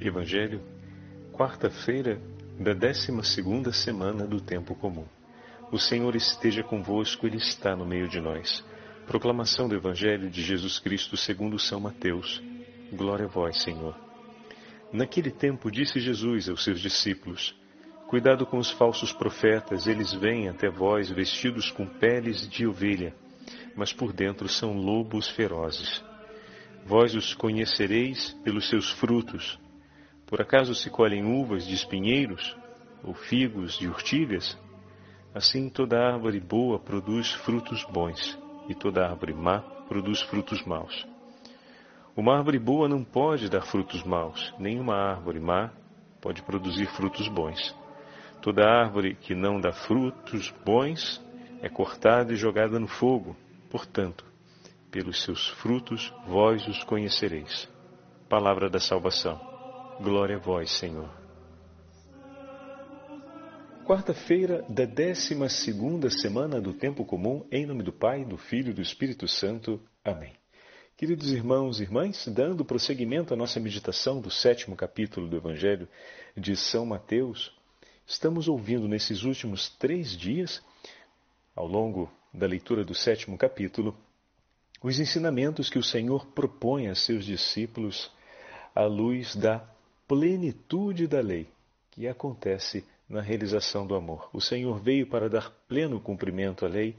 Evangelho, quarta-feira da décima segunda semana do tempo comum. O Senhor esteja convosco, Ele está no meio de nós. Proclamação do Evangelho de Jesus Cristo segundo São Mateus. Glória a vós, Senhor. Naquele tempo disse Jesus aos seus discípulos: Cuidado com os falsos profetas, eles vêm até vós vestidos com peles de ovelha, mas por dentro são lobos ferozes. Vós os conhecereis pelos seus frutos. Por acaso se colhem uvas de espinheiros ou figos de urtigas? Assim toda árvore boa produz frutos bons, e toda árvore má produz frutos maus. Uma árvore boa não pode dar frutos maus, nem uma árvore má pode produzir frutos bons. Toda árvore que não dá frutos bons é cortada e jogada no fogo. Portanto, pelos seus frutos vós os conhecereis. Palavra da salvação. Glória a vós, Senhor. Quarta-feira da décima segunda semana do tempo comum, em nome do Pai, do Filho e do Espírito Santo. Amém. Queridos irmãos e irmãs, dando prosseguimento à nossa meditação do sétimo capítulo do Evangelho de São Mateus, Estamos ouvindo nesses últimos três dias, ao longo da leitura do sétimo capítulo, os ensinamentos que o Senhor propõe a seus discípulos à luz da plenitude da lei, que acontece na realização do amor. O Senhor veio para dar pleno cumprimento à lei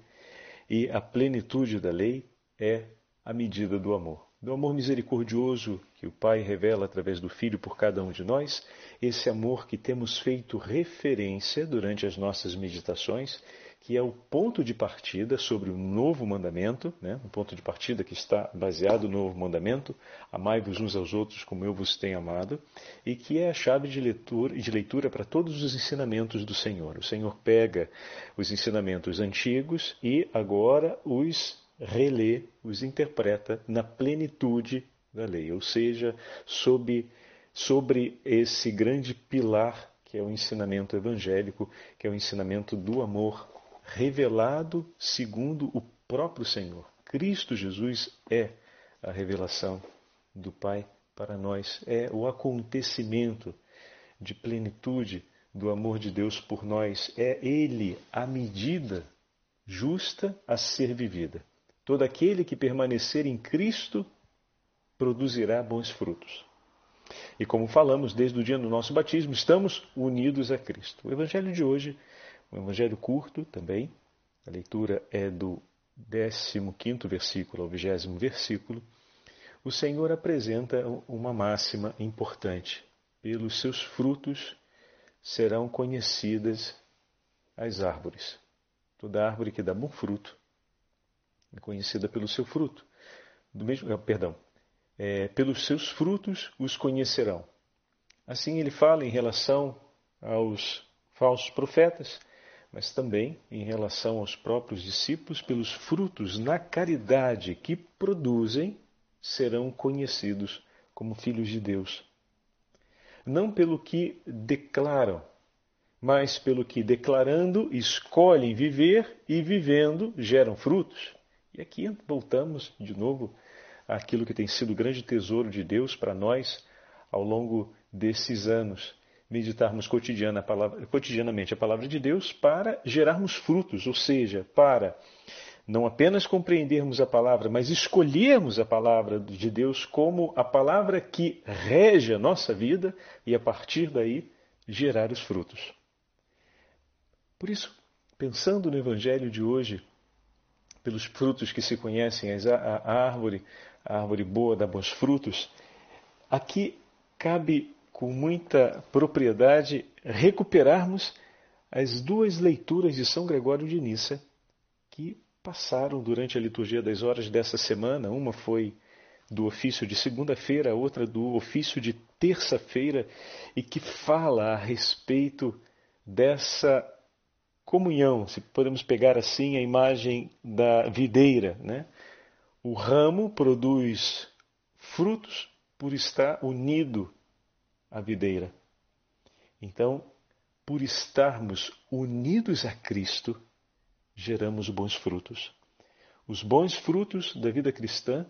e a plenitude da lei é a medida do amor do amor misericordioso que o Pai revela através do Filho por cada um de nós, esse amor que temos feito referência durante as nossas meditações, que é o ponto de partida sobre o novo mandamento, né? um ponto de partida que está baseado no novo mandamento, amai-vos uns aos outros como eu vos tenho amado, e que é a chave de leitura, de leitura para todos os ensinamentos do Senhor. O Senhor pega os ensinamentos antigos e agora os relê, os interpreta na plenitude da lei, ou seja, sob, sobre esse grande pilar que é o ensinamento evangélico, que é o ensinamento do amor revelado segundo o próprio Senhor. Cristo Jesus é a revelação do Pai para nós, é o acontecimento de plenitude do amor de Deus por nós, é Ele a medida justa a ser vivida. Todo aquele que permanecer em Cristo produzirá bons frutos. E como falamos desde o dia do nosso batismo, estamos unidos a Cristo. O evangelho de hoje, um evangelho curto também, a leitura é do 15 versículo ao 20 versículo. O Senhor apresenta uma máxima importante: pelos seus frutos serão conhecidas as árvores. Toda árvore que dá bom fruto é conhecida pelo seu fruto. Do mesmo, perdão, é, pelos seus frutos os conhecerão. Assim ele fala em relação aos falsos profetas, mas também em relação aos próprios discípulos, pelos frutos na caridade que produzem, serão conhecidos como filhos de Deus. Não pelo que declaram, mas pelo que declarando escolhem viver e vivendo geram frutos. E aqui voltamos de novo àquilo que tem sido o grande tesouro de Deus para nós ao longo desses anos. Meditarmos cotidiana a palavra, cotidianamente a palavra de Deus para gerarmos frutos, ou seja, para não apenas compreendermos a palavra, mas escolhermos a palavra de Deus como a palavra que rege a nossa vida e a partir daí gerar os frutos. Por isso, pensando no Evangelho de hoje, pelos frutos que se conhecem, a árvore, a árvore boa dá bons frutos. Aqui cabe com muita propriedade recuperarmos as duas leituras de São Gregório de Nissa que passaram durante a liturgia das horas dessa semana. Uma foi do ofício de segunda-feira, a outra do ofício de terça-feira, e que fala a respeito dessa comunhão, se podemos pegar assim a imagem da videira. Né? O ramo produz frutos por estar unido à videira. Então, por estarmos unidos a Cristo, geramos bons frutos. Os bons frutos da vida cristã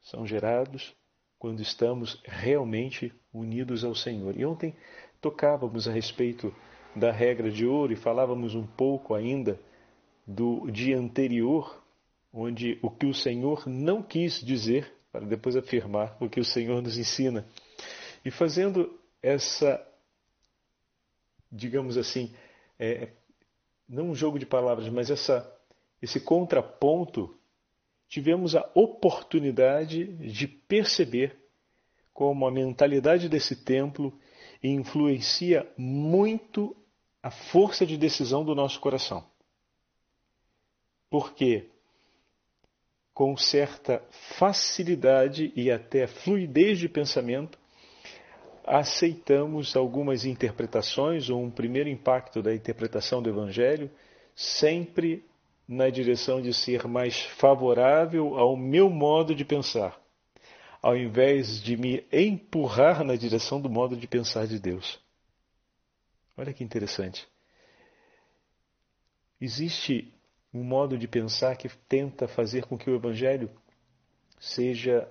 são gerados quando estamos realmente unidos ao Senhor. E ontem tocávamos a respeito da regra de ouro e falávamos um pouco ainda do dia anterior, onde o que o Senhor não quis dizer, para depois afirmar o que o Senhor nos ensina. E fazendo essa, digamos assim, é, não um jogo de palavras, mas essa, esse contraponto, tivemos a oportunidade de perceber como a mentalidade desse templo influencia muito a força de decisão do nosso coração. Porque, com certa facilidade e até fluidez de pensamento, aceitamos algumas interpretações ou um primeiro impacto da interpretação do Evangelho, sempre na direção de ser mais favorável ao meu modo de pensar, ao invés de me empurrar na direção do modo de pensar de Deus. Olha que interessante. Existe um modo de pensar que tenta fazer com que o Evangelho seja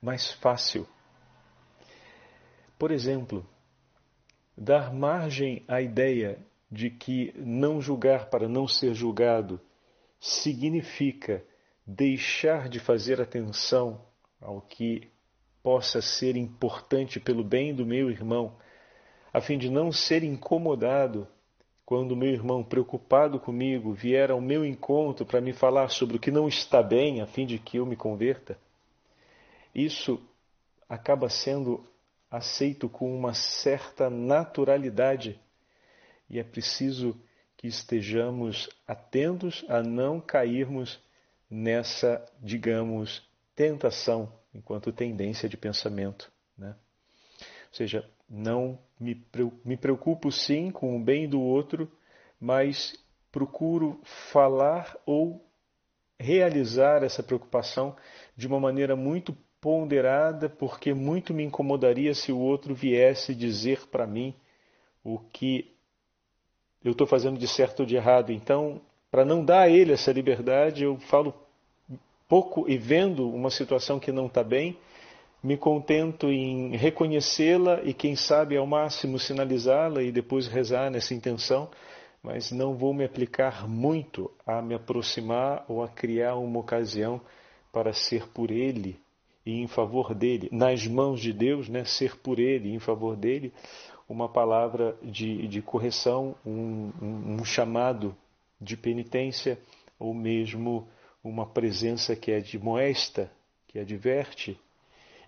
mais fácil. Por exemplo, dar margem à ideia de que não julgar para não ser julgado significa deixar de fazer atenção ao que possa ser importante pelo bem do meu irmão a fim de não ser incomodado quando meu irmão, preocupado comigo, vier ao meu encontro para me falar sobre o que não está bem, a fim de que eu me converta, isso acaba sendo aceito com uma certa naturalidade e é preciso que estejamos atentos a não cairmos nessa, digamos, tentação enquanto tendência de pensamento. Né? Ou seja, não me, me preocupo sim com o bem do outro, mas procuro falar ou realizar essa preocupação de uma maneira muito ponderada, porque muito me incomodaria se o outro viesse dizer para mim o que eu estou fazendo de certo ou de errado. Então, para não dar a ele essa liberdade, eu falo pouco e vendo uma situação que não está bem, me contento em reconhecê-la e, quem sabe, ao máximo sinalizá-la e depois rezar nessa intenção, mas não vou me aplicar muito a me aproximar ou a criar uma ocasião para ser por Ele e em favor dele, nas mãos de Deus, né, ser por Ele em favor dele, uma palavra de, de correção, um, um, um chamado de penitência, ou mesmo uma presença que é de moesta, que adverte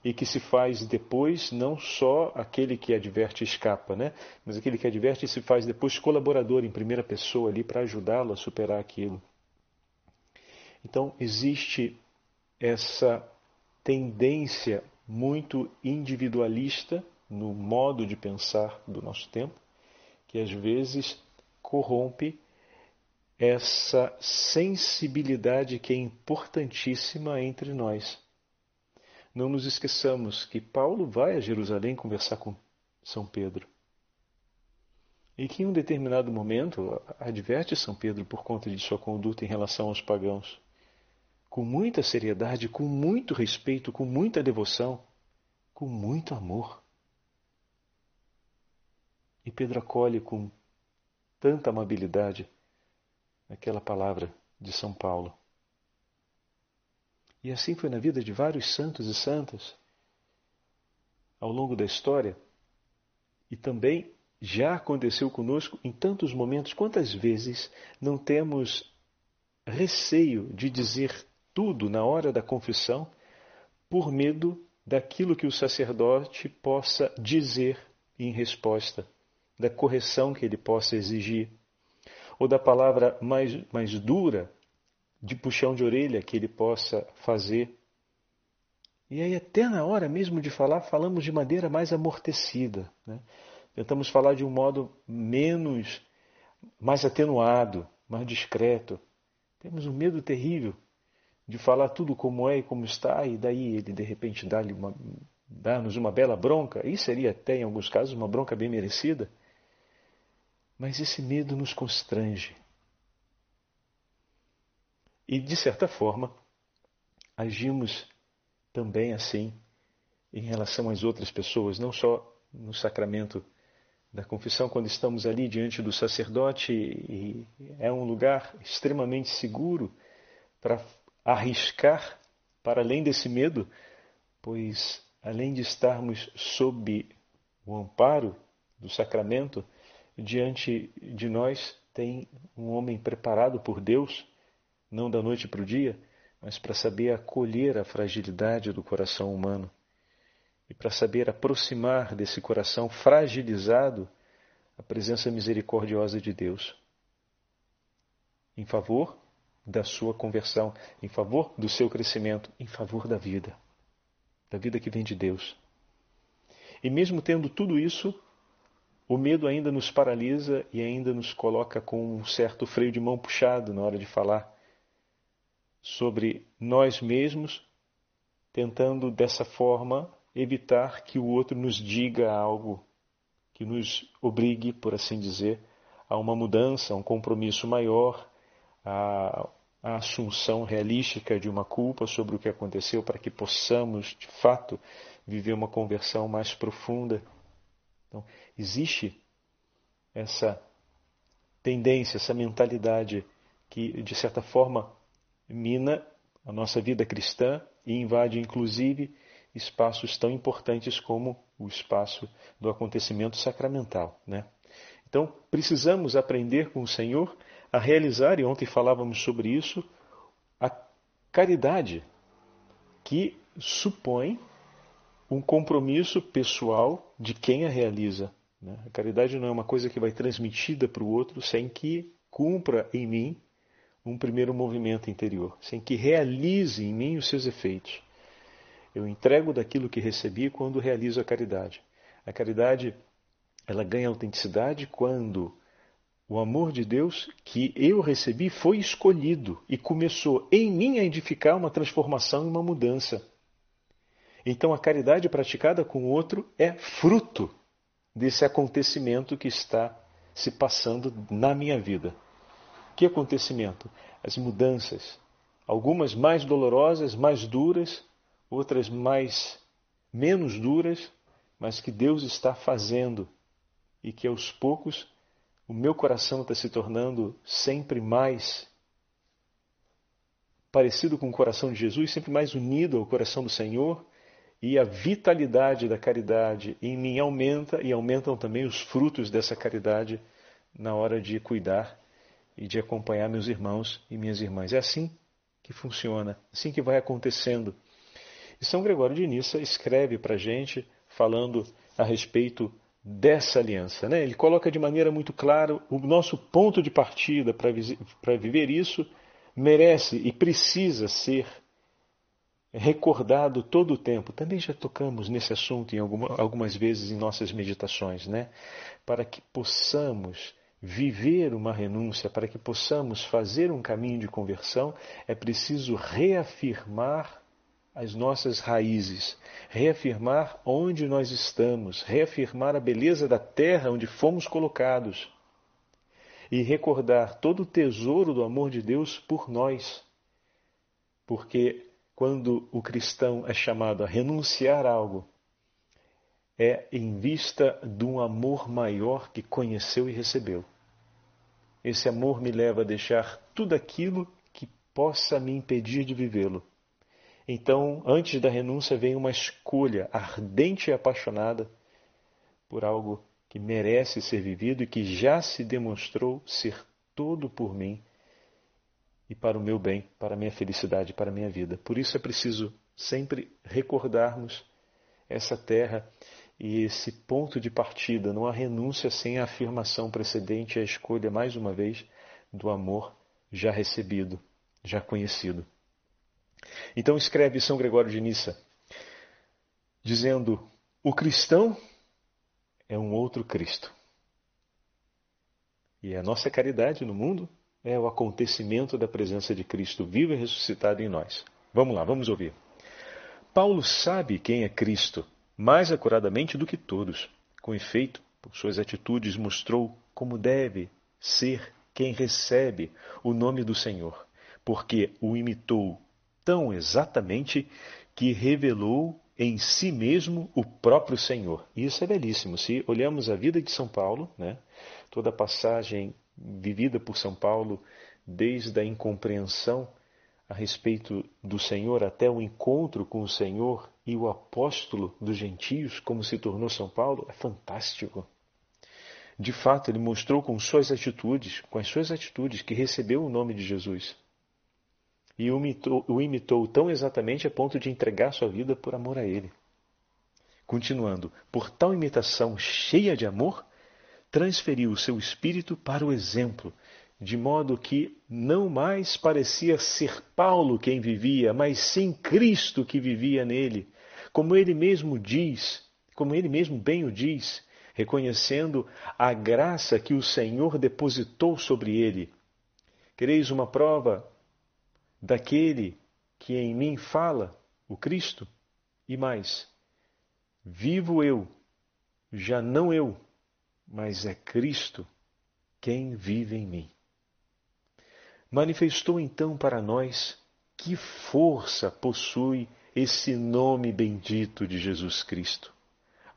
e que se faz depois não só aquele que adverte escapa, né? mas aquele que adverte se faz depois colaborador em primeira pessoa ali para ajudá-lo a superar aquilo. Então existe essa tendência muito individualista no modo de pensar do nosso tempo, que às vezes corrompe essa sensibilidade que é importantíssima entre nós não nos esqueçamos que Paulo vai a Jerusalém conversar com São Pedro. E que em um determinado momento adverte São Pedro por conta de sua conduta em relação aos pagãos. Com muita seriedade, com muito respeito, com muita devoção, com muito amor. E Pedro acolhe com tanta amabilidade aquela palavra de São Paulo. E assim foi na vida de vários santos e santas ao longo da história. E também já aconteceu conosco em tantos momentos. Quantas vezes não temos receio de dizer tudo na hora da confissão por medo daquilo que o sacerdote possa dizer em resposta, da correção que ele possa exigir, ou da palavra mais, mais dura de puxão de orelha que ele possa fazer. E aí, até na hora mesmo de falar, falamos de maneira mais amortecida. Né? Tentamos falar de um modo menos, mais atenuado, mais discreto. Temos um medo terrível de falar tudo como é e como está, e daí ele de repente dá-nos uma, dá uma bela bronca. E seria até, em alguns casos, uma bronca bem merecida. Mas esse medo nos constrange. E, de certa forma, agimos também assim em relação às outras pessoas, não só no sacramento da confissão, quando estamos ali diante do sacerdote, e é um lugar extremamente seguro para arriscar para além desse medo, pois além de estarmos sob o amparo do sacramento, diante de nós tem um homem preparado por Deus, não da noite para o dia, mas para saber acolher a fragilidade do coração humano. E para saber aproximar desse coração fragilizado a presença misericordiosa de Deus. Em favor da sua conversão, em favor do seu crescimento, em favor da vida, da vida que vem de Deus. E mesmo tendo tudo isso, o medo ainda nos paralisa e ainda nos coloca com um certo freio de mão puxado na hora de falar sobre nós mesmos, tentando dessa forma evitar que o outro nos diga algo que nos obrigue, por assim dizer, a uma mudança, a um compromisso maior, a, a assunção realística de uma culpa sobre o que aconteceu, para que possamos, de fato, viver uma conversão mais profunda. Então, existe essa tendência, essa mentalidade que, de certa forma, mina a nossa vida cristã e invade, inclusive, espaços tão importantes como o espaço do acontecimento sacramental. Né? Então, precisamos aprender com o Senhor a realizar, e ontem falávamos sobre isso, a caridade, que supõe um compromisso pessoal de quem a realiza. Né? A caridade não é uma coisa que vai transmitida para o outro sem que cumpra em mim um primeiro movimento interior, sem que realize em mim os seus efeitos. Eu entrego daquilo que recebi quando realizo a caridade. A caridade ela ganha autenticidade quando o amor de Deus que eu recebi foi escolhido e começou em mim a edificar uma transformação e uma mudança. Então a caridade praticada com o outro é fruto desse acontecimento que está se passando na minha vida. Que acontecimento? As mudanças, algumas mais dolorosas, mais duras, outras mais menos duras, mas que Deus está fazendo e que aos poucos o meu coração está se tornando sempre mais parecido com o coração de Jesus, sempre mais unido ao coração do Senhor, e a vitalidade da caridade em mim aumenta e aumentam também os frutos dessa caridade na hora de cuidar e de acompanhar meus irmãos e minhas irmãs. É assim que funciona, assim que vai acontecendo. E São Gregório de Nissa escreve para a gente falando a respeito dessa aliança. Né? Ele coloca de maneira muito clara o nosso ponto de partida para viver isso merece e precisa ser recordado todo o tempo. Também já tocamos nesse assunto em alguma, algumas vezes em nossas meditações, né? Para que possamos viver uma renúncia, para que possamos fazer um caminho de conversão, é preciso reafirmar as nossas raízes, reafirmar onde nós estamos, reafirmar a beleza da terra onde fomos colocados e recordar todo o tesouro do amor de Deus por nós. Porque quando o cristão é chamado a renunciar a algo, é em vista de um amor maior que conheceu e recebeu. Esse amor me leva a deixar tudo aquilo que possa me impedir de vivê-lo então, antes da renúncia vem uma escolha ardente e apaixonada por algo que merece ser vivido e que já se demonstrou ser todo por mim e para o meu bem, para a minha felicidade, para a minha vida. Por isso é preciso sempre recordarmos essa terra e esse ponto de partida, não há renúncia sem a afirmação precedente a escolha, mais uma vez, do amor já recebido, já conhecido. Então escreve São Gregório de Nissa, dizendo: o cristão é um outro Cristo. E a nossa caridade no mundo é o acontecimento da presença de Cristo vivo e ressuscitado em nós. Vamos lá, vamos ouvir. Paulo sabe quem é Cristo mais acuradamente do que todos. Com efeito, por suas atitudes, mostrou como deve ser quem recebe o nome do Senhor, porque o imitou tão exatamente que revelou em si mesmo o próprio Senhor. Isso é belíssimo. Se olhamos a vida de São Paulo, né, toda a passagem vivida por São Paulo, desde a incompreensão a respeito do Senhor até o encontro com o Senhor e o apóstolo dos gentios, como se tornou São Paulo, é fantástico. De fato, ele mostrou com suas atitudes, com as suas atitudes, que recebeu o nome de Jesus. E o imitou, o imitou tão exatamente a ponto de entregar sua vida por amor a ele. Continuando, por tal imitação cheia de amor, transferiu o seu espírito para o exemplo, de modo que não mais parecia ser Paulo quem vivia, mas sim Cristo que vivia nele. Como ele mesmo diz, como ele mesmo bem o diz, reconhecendo a graça que o Senhor depositou sobre ele. Quereis uma prova daquele que em mim fala, o Cristo? E mais, vivo eu, já não eu, mas é Cristo quem vive em mim. Manifestou então para nós que força possui esse nome bendito de Jesus Cristo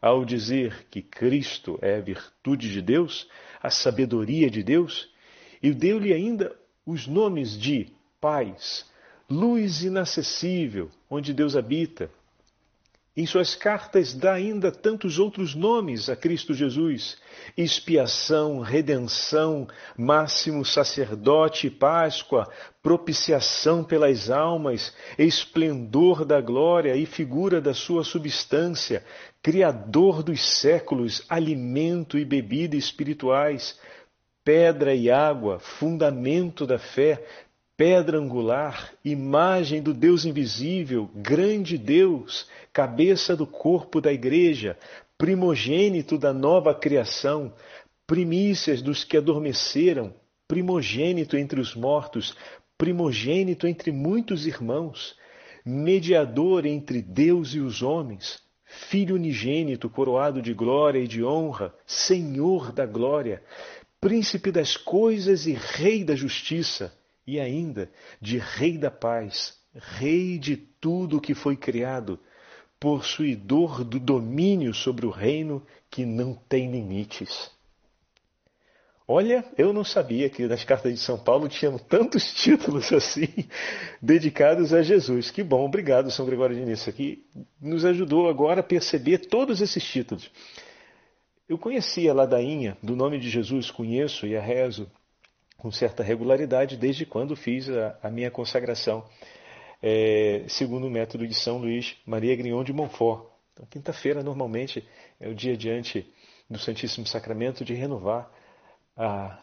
ao dizer que Cristo é a virtude de Deus, a sabedoria de Deus, e deu-lhe ainda os nomes de paz, luz inacessível, onde Deus habita, em suas cartas dá ainda tantos outros nomes a Cristo Jesus: expiação, redenção, máximo sacerdote, Páscoa, propiciação pelas almas, esplendor da glória e figura da sua substância, Criador dos séculos, alimento e bebida espirituais, pedra e água, fundamento da fé, pedra angular, imagem do Deus invisível, grande Deus, cabeça do corpo da igreja, primogênito da nova criação, primícias dos que adormeceram, primogênito entre os mortos, primogênito entre muitos irmãos, mediador entre Deus e os homens, Filho unigênito, coroado de glória e de honra, Senhor da glória, Príncipe das coisas e Rei da justiça, e ainda de Rei da paz, Rei de tudo que foi criado, possuidor do domínio sobre o reino que não tem limites. Olha, eu não sabia que nas cartas de São Paulo tinham tantos títulos assim dedicados a Jesus. Que bom, obrigado, São Gregório de Nissa, que nos ajudou agora a perceber todos esses títulos. Eu conhecia a ladainha do nome de Jesus, conheço e a rezo com certa regularidade desde quando fiz a, a minha consagração, é, segundo o método de São Luís Maria Grignon de Montfort. Então, quinta-feira, normalmente, é o dia diante do Santíssimo Sacramento de renovar a,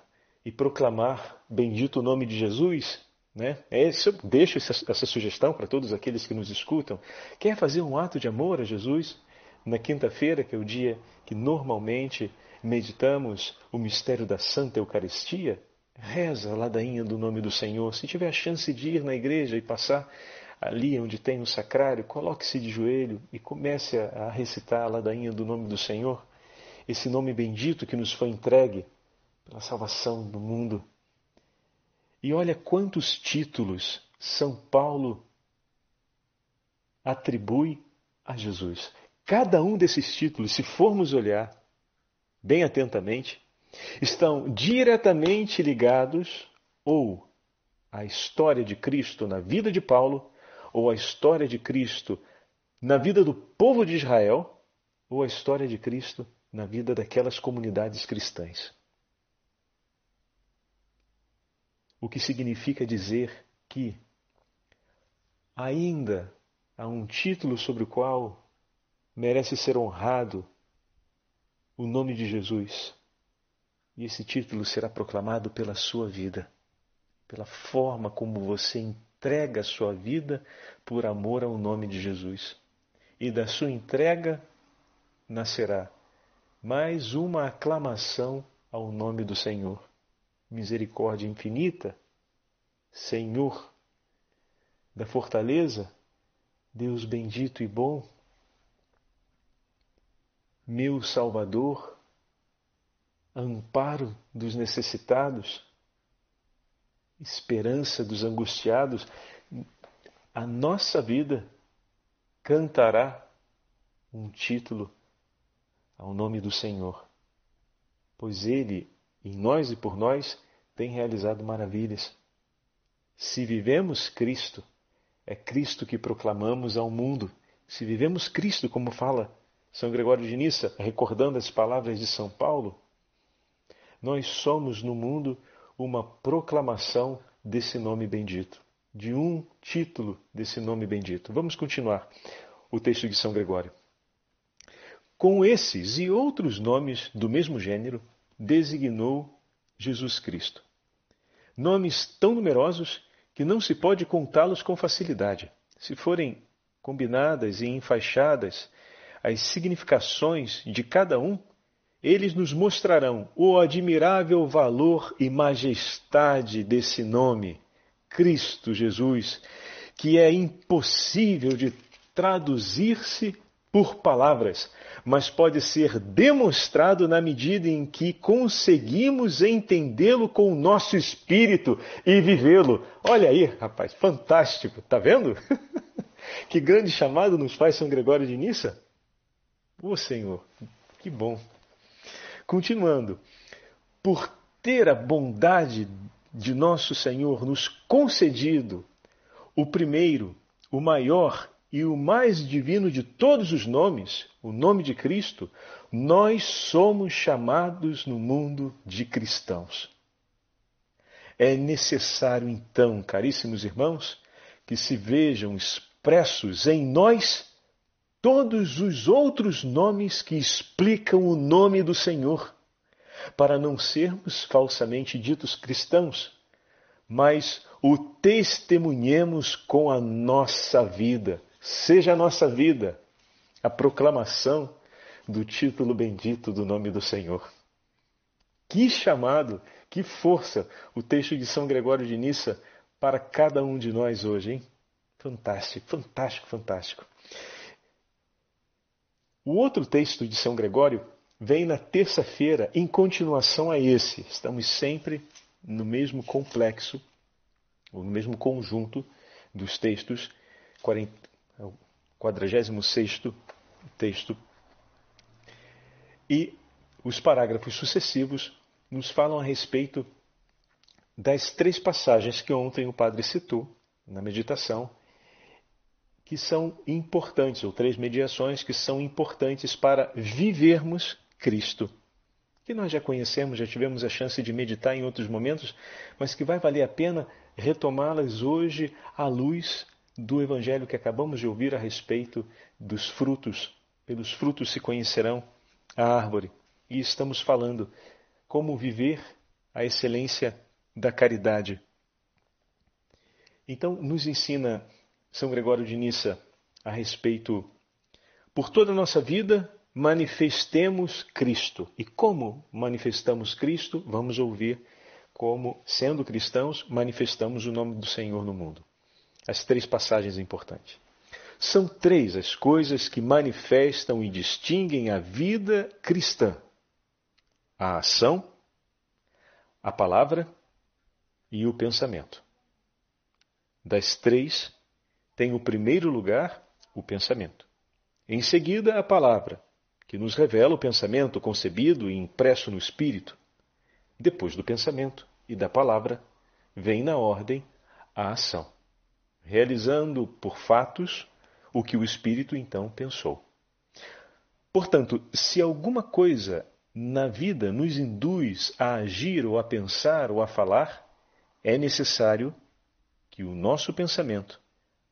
e proclamar bendito o nome de Jesus. Né? É, eu deixo essa, essa sugestão para todos aqueles que nos escutam. Quer fazer um ato de amor a Jesus? Na quinta-feira, que é o dia que normalmente meditamos o mistério da Santa Eucaristia, Reza a ladainha do nome do Senhor. Se tiver a chance de ir na igreja e passar ali onde tem o sacrário, coloque-se de joelho e comece a recitar a ladainha do nome do Senhor. Esse nome bendito que nos foi entregue pela salvação do mundo. E olha quantos títulos São Paulo atribui a Jesus. Cada um desses títulos, se formos olhar bem atentamente, estão diretamente ligados ou à história de Cristo na vida de Paulo, ou à história de Cristo na vida do povo de Israel, ou à história de Cristo na vida daquelas comunidades cristãs. O que significa dizer que ainda há um título sobre o qual merece ser honrado o nome de Jesus e esse título será proclamado pela sua vida, pela forma como você entrega a sua vida por amor ao nome de Jesus. E da sua entrega nascerá mais uma aclamação ao nome do Senhor. Misericórdia infinita, Senhor da fortaleza, Deus bendito e bom, meu Salvador, amparo dos necessitados, esperança dos angustiados, a nossa vida cantará um título ao nome do Senhor, pois Ele, em nós e por nós, tem realizado maravilhas. Se vivemos Cristo, é Cristo que proclamamos ao mundo. Se vivemos Cristo, como fala São Gregório de Nissa, recordando as palavras de São Paulo, nós somos no mundo uma proclamação desse nome bendito, de um título desse nome bendito. Vamos continuar o texto de São Gregório. Com esses e outros nomes do mesmo gênero, designou Jesus Cristo. Nomes tão numerosos que não se pode contá-los com facilidade. Se forem combinadas e enfaixadas as significações de cada um, eles nos mostrarão o admirável valor e majestade desse nome, Cristo Jesus, que é impossível de traduzir-se por palavras, mas pode ser demonstrado na medida em que conseguimos entendê-lo com o nosso espírito e vivê-lo. Olha aí, rapaz, fantástico, tá vendo? que grande chamado nos faz São Gregório de Nissa? Ô Senhor, que bom. Continuando, por ter a bondade de nosso Senhor nos concedido o primeiro, o maior e o mais divino de todos os nomes, o nome de Cristo, nós somos chamados no mundo de cristãos. É necessário, então, caríssimos irmãos, que se vejam expressos em nós todos os outros nomes que explicam o nome do Senhor, para não sermos falsamente ditos cristãos, mas o testemunhemos com a nossa vida. Seja a nossa vida a proclamação do título bendito do nome do Senhor. Que chamado, que força o texto de São Gregório de Nissa para cada um de nós hoje, hein? Fantástico, fantástico, fantástico. O outro texto de São Gregório vem na terça-feira, em continuação a esse. Estamos sempre no mesmo complexo, ou no mesmo conjunto dos textos, 46 texto. E os parágrafos sucessivos nos falam a respeito das três passagens que ontem o padre citou na meditação que são importantes, ou três mediações que são importantes para vivermos Cristo. Que nós já conhecemos, já tivemos a chance de meditar em outros momentos, mas que vai valer a pena retomá-las hoje à luz do Evangelho que acabamos de ouvir a respeito dos frutos. Pelos frutos se conhecerão a árvore. E estamos falando como viver a excelência da caridade. Então, nos ensina são Gregório de Nissa a respeito. Por toda a nossa vida, manifestemos Cristo. E como manifestamos Cristo? Vamos ouvir como, sendo cristãos, manifestamos o nome do Senhor no mundo. As três passagens importantes. São três as coisas que manifestam e distinguem a vida cristã: a ação, a palavra e o pensamento. Das três, tem o primeiro lugar o pensamento. Em seguida, a palavra, que nos revela o pensamento concebido e impresso no espírito. Depois do pensamento e da palavra, vem na ordem a ação, realizando por fatos o que o espírito então pensou. Portanto, se alguma coisa na vida nos induz a agir ou a pensar ou a falar, é necessário que o nosso pensamento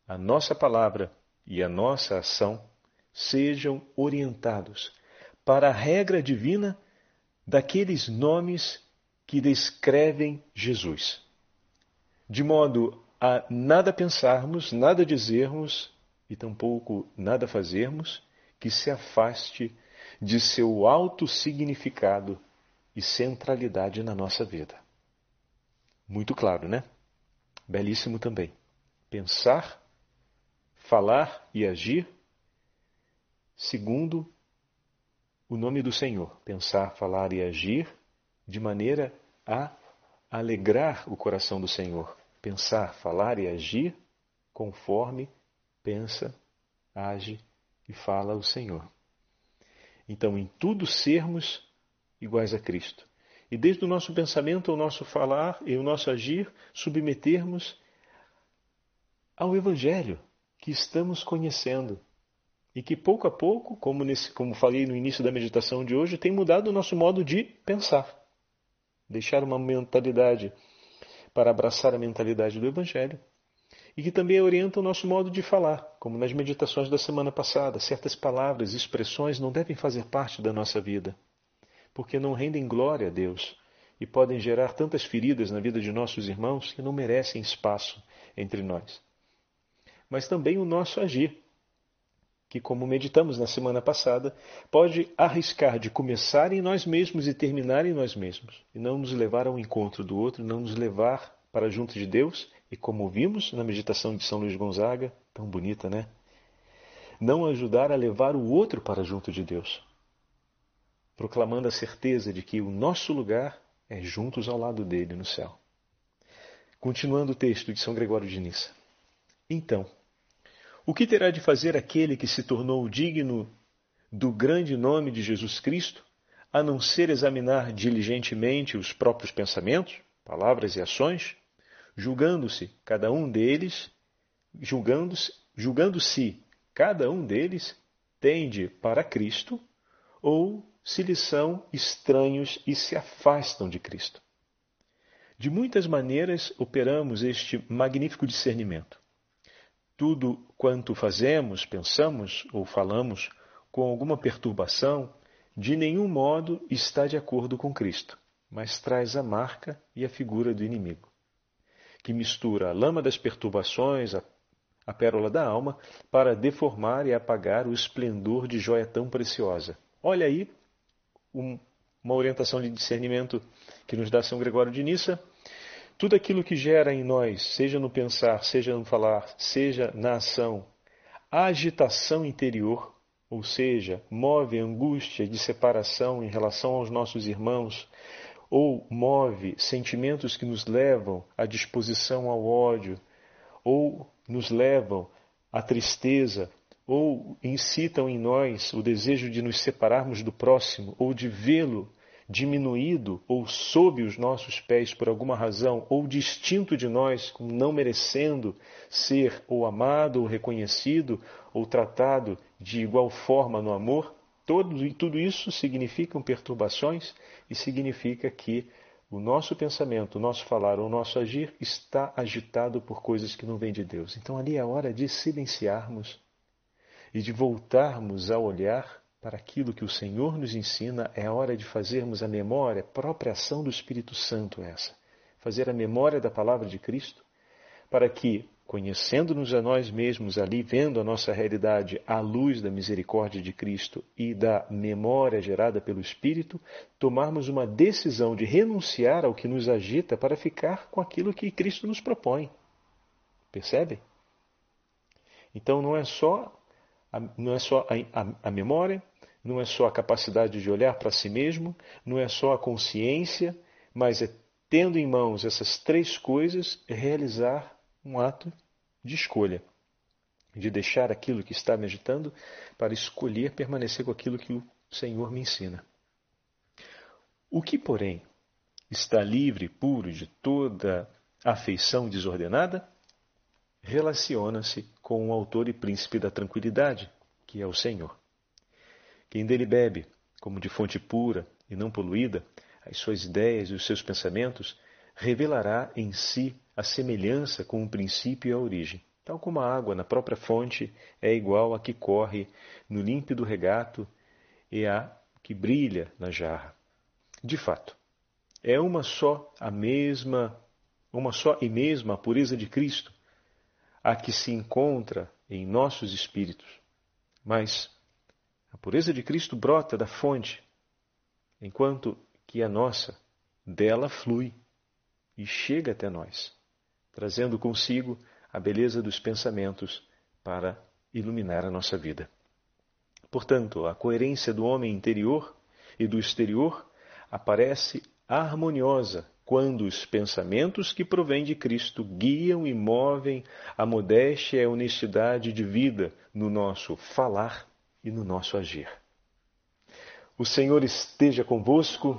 a nossa palavra e a nossa ação sejam orientados para a regra divina daqueles nomes que descrevem Jesus, de modo a nada pensarmos, nada dizermos e tampouco nada fazermos que se afaste de seu alto significado e centralidade na nossa vida. Muito claro, né? Belíssimo também. Pensar falar e agir segundo o nome do Senhor. Pensar, falar e agir de maneira a alegrar o coração do Senhor. Pensar, falar e agir conforme pensa, age e fala o Senhor. Então, em tudo sermos iguais a Cristo. E desde o nosso pensamento, o nosso falar e o nosso agir, submetermos ao Evangelho que estamos conhecendo. E que pouco a pouco, como, nesse, como falei no início da meditação de hoje, tem mudado o nosso modo de pensar. Deixar uma mentalidade para abraçar a mentalidade do Evangelho e que também orienta o nosso modo de falar, como nas meditações da semana passada. Certas palavras e expressões não devem fazer parte da nossa vida, porque não rendem glória a Deus e podem gerar tantas feridas na vida de nossos irmãos que não merecem espaço entre nós. Mas também o nosso agir, que, como meditamos na semana passada, pode arriscar de começar em nós mesmos e terminar em nós mesmos, e não nos levar ao encontro do outro, não nos levar para junto de Deus e como vimos na meditação de São Luís Gonzaga, tão bonita, né? Não ajudar a levar o outro para junto de Deus, proclamando a certeza de que o nosso lugar é juntos ao lado dele no céu. Continuando o texto de São Gregório de Nissa. Então, o que terá de fazer aquele que se tornou digno do grande nome de Jesus Cristo, a não ser examinar diligentemente os próprios pensamentos, palavras e ações, julgando-se cada um deles, julgando-se, julgando-se cada um deles tende para Cristo ou se lhes são estranhos e se afastam de Cristo. De muitas maneiras operamos este magnífico discernimento. Tudo quanto fazemos, pensamos ou falamos com alguma perturbação, de nenhum modo está de acordo com Cristo, mas traz a marca e a figura do inimigo que mistura a lama das perturbações, a, a pérola da alma, para deformar e apagar o esplendor de joia tão preciosa. Olha aí um, uma orientação de discernimento que nos dá São Gregório de Nissa. Tudo aquilo que gera em nós, seja no pensar, seja no falar, seja na ação, agitação interior, ou seja, move angústia de separação em relação aos nossos irmãos, ou move sentimentos que nos levam à disposição ao ódio, ou nos levam à tristeza, ou incitam em nós o desejo de nos separarmos do próximo, ou de vê-lo diminuído ou sob os nossos pés por alguma razão, ou distinto de nós, não merecendo ser ou amado, ou reconhecido, ou tratado de igual forma no amor, todo, tudo isso significam perturbações e significa que o nosso pensamento, o nosso falar, o nosso agir está agitado por coisas que não vêm de Deus. Então ali é a hora de silenciarmos e de voltarmos a olhar para aquilo que o Senhor nos ensina, é hora de fazermos a memória, a própria ação do Espírito Santo essa. Fazer a memória da palavra de Cristo, para que conhecendo-nos a nós mesmos ali, vendo a nossa realidade à luz da misericórdia de Cristo e da memória gerada pelo Espírito, tomarmos uma decisão de renunciar ao que nos agita para ficar com aquilo que Cristo nos propõe. Percebe? Então não é só não é só a, a, a memória, não é só a capacidade de olhar para si mesmo, não é só a consciência, mas é tendo em mãos essas três coisas, realizar um ato de escolha, de deixar aquilo que está me agitando para escolher permanecer com aquilo que o Senhor me ensina. O que, porém, está livre, puro de toda afeição desordenada, relaciona-se com o autor e príncipe da tranquilidade, que é o Senhor. Quem dele bebe, como de fonte pura e não poluída, as suas ideias e os seus pensamentos, revelará em si a semelhança com o princípio e a origem, tal como a água na própria fonte é igual à que corre no límpido regato e à que brilha na jarra. De fato, é uma só a mesma, uma só e mesma a pureza de Cristo, a que se encontra em nossos espíritos. Mas a pureza de Cristo brota da fonte, enquanto que a nossa dela flui e chega até nós trazendo consigo a beleza dos pensamentos para iluminar a nossa vida. Portanto, a coerência do homem interior e do exterior aparece harmoniosa quando os pensamentos que provêm de Cristo guiam e movem a modéstia e a honestidade de vida no nosso falar e no nosso agir. O Senhor esteja convosco,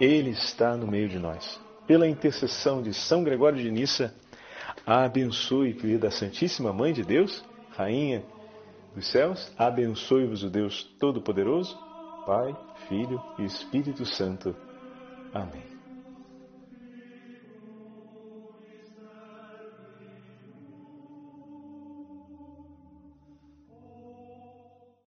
Ele está no meio de nós. Pela intercessão de São Gregório de Nissa, abençoe, querida Santíssima Mãe de Deus, Rainha dos céus, abençoe-vos o Deus Todo-Poderoso, Pai, Filho e Espírito Santo. Amém.